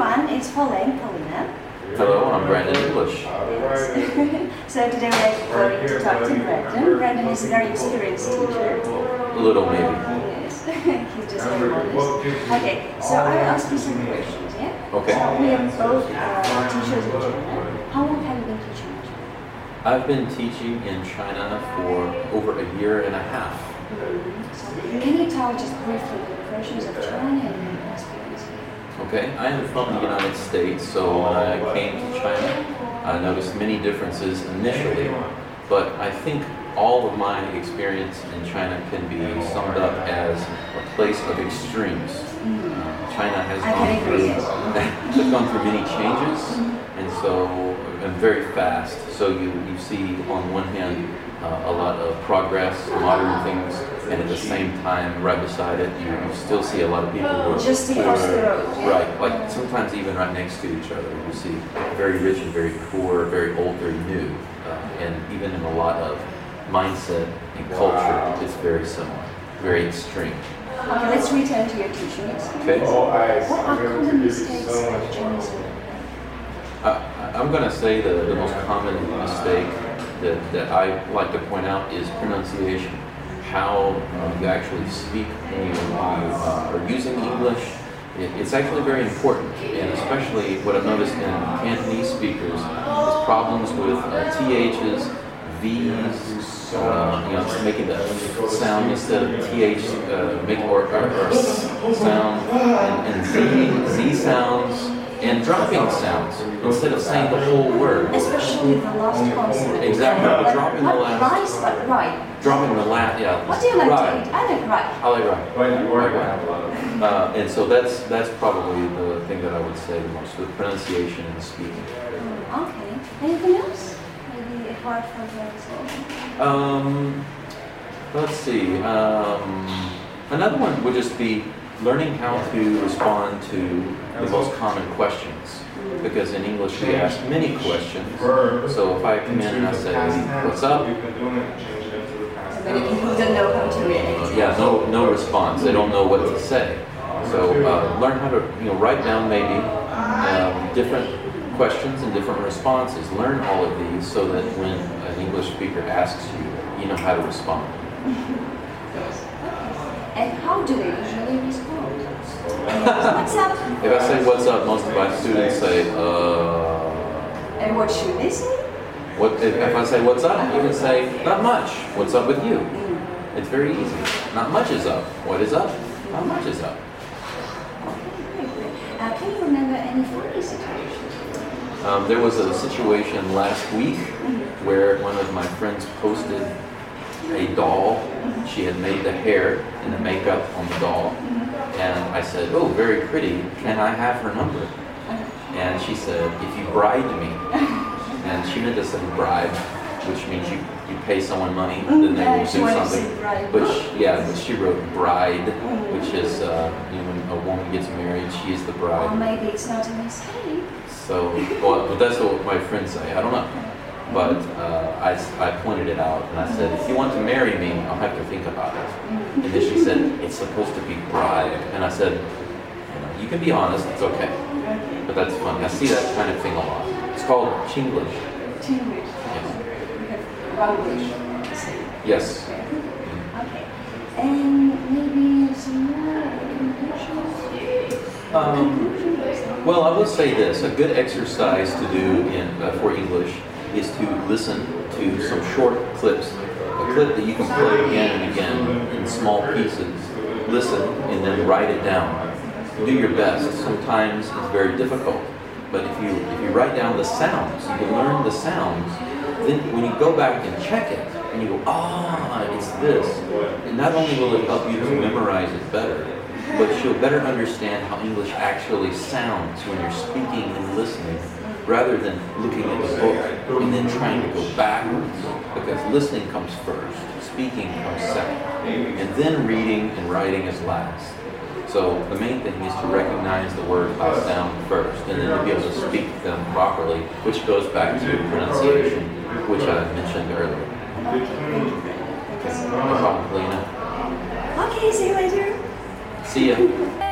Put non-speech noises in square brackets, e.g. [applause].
everyone, it's Pauline, Paulina. Hello, I'm Brandon English. [laughs] so today we're going to talk to Brandon. Brandon is a very experienced teacher. A little maybe. Yes, [laughs] he's just very modest. Okay, so I will ask you some questions, yeah? Okay. So we are both uh, teachers in China. How long have you been teaching in China? I've been teaching in China for over a year and a half. So can you tell just briefly the impressions of China and your experience here? Okay, I am from the United States, so when I came to China, I noticed many differences initially, but I think all of my experience in China can be summed up as a place of extremes. Uh, China has gone through, [laughs] has gone through many changes, and so and very fast. So you, you see on one hand uh, a lot of progress, modern things, and at the same time, right beside it, you, you still see a lot of people who are Just across the road. Right, like sometimes even right next to each other, you see very rich and very poor, very old, very new, and even in a lot of mindset and culture, it's very similar, very extreme. Okay, let's return to your teaching experience. Okay. Oh, I What are common Thank you mistakes so that much. Chinese people I, I'm going to say the, the most common mistake that, that I like to point out is pronunciation. How uh, you actually speak when you uh, are using English. It, it's actually very important, and especially what I've noticed in Cantonese speakers is problems with uh, THs, Vs, uh, you know, making the sound instead of TH, uh, make or, or, or sound, and, and Z, Z sounds, and dropping sounds instead of saying the whole word. Especially the last consonant. Exactly, but Like, dropping the last- rice, but right. Dropping the last, yeah. What do you like right. to eat? I like right. I like right. But you work Right, on a lot of. Uh, and so that's that's probably the thing that I would say the most, the pronunciation and the speaking. Mm, Okay. Anything else? Maybe apart from pronunciation? Um, let's see. Um, another one would just be learning how to respond to the most common questions. Because in English we ask many questions. So if I come in and I say, "What's up?" You've been doing it, change it into the past Many people don't know how to react. Yeah, no, no response. They don't know what to say. So uh, learn how to, you know, write down maybe um, different questions and different responses. Learn all of these so that when an English speaker asks you, you know how to respond. [laughs] And how do they usually respond? What's up? If I say "What's up," most of my students say, "Uh." And what should they say? What if, if I say "What's up?" You can say, "Not much." What's up with you? It's very easy. Not much is up. What is up? Not much is up. Uh, can you remember any funny situations? Um, there was a situation last week where one of my friends posted a doll. She had made the hair and the makeup on the doll. And I said, Oh, very pretty. Can I have her number? And she said, If you bribed me. And she meant to say bribe, which means you, you pay someone money, then they will do something. bribe. But she, yeah, but she wrote bride, which is, uh, you know, when a woman gets married, she is the bride. Or maybe it's not a mistake. So, well, but that's what my friends say. I don't know. But uh, I, I pointed it out and I said, if you want to marry me, I'll have to think about it. And then she said, it's supposed to be bride. And I said, you, can be honest, it's okay. But that's funny. I see that kind of thing a lot. It's called Chinglish. Chinglish. Yes. We have Runglish. say. Yes. Okay. And maybe some more recommendations? Um, Well, I will say this: a good exercise to do in uh, for English is to listen to some short clips, a clip that you can play again and again in small pieces. Listen and then write it down. Do your best. Sometimes it's very difficult, but if you if you write down the sounds, you can learn the sounds. Then when you go back and check it, and you go, ah, it's this. And not only will it help you to memorize it better, but you'll better understand how English actually sounds when you're speaking listening, rather than looking at the book and then trying to go backwards. Because listening comes first, speaking comes second, and then reading and writing is last. So the main thing is to recognize the word by sound first, and then to be able to speak them properly, which goes back to pronunciation, which I mentioned earlier. Okay, you. Thank you so No problem, Lena. Okay, see you later. See ya.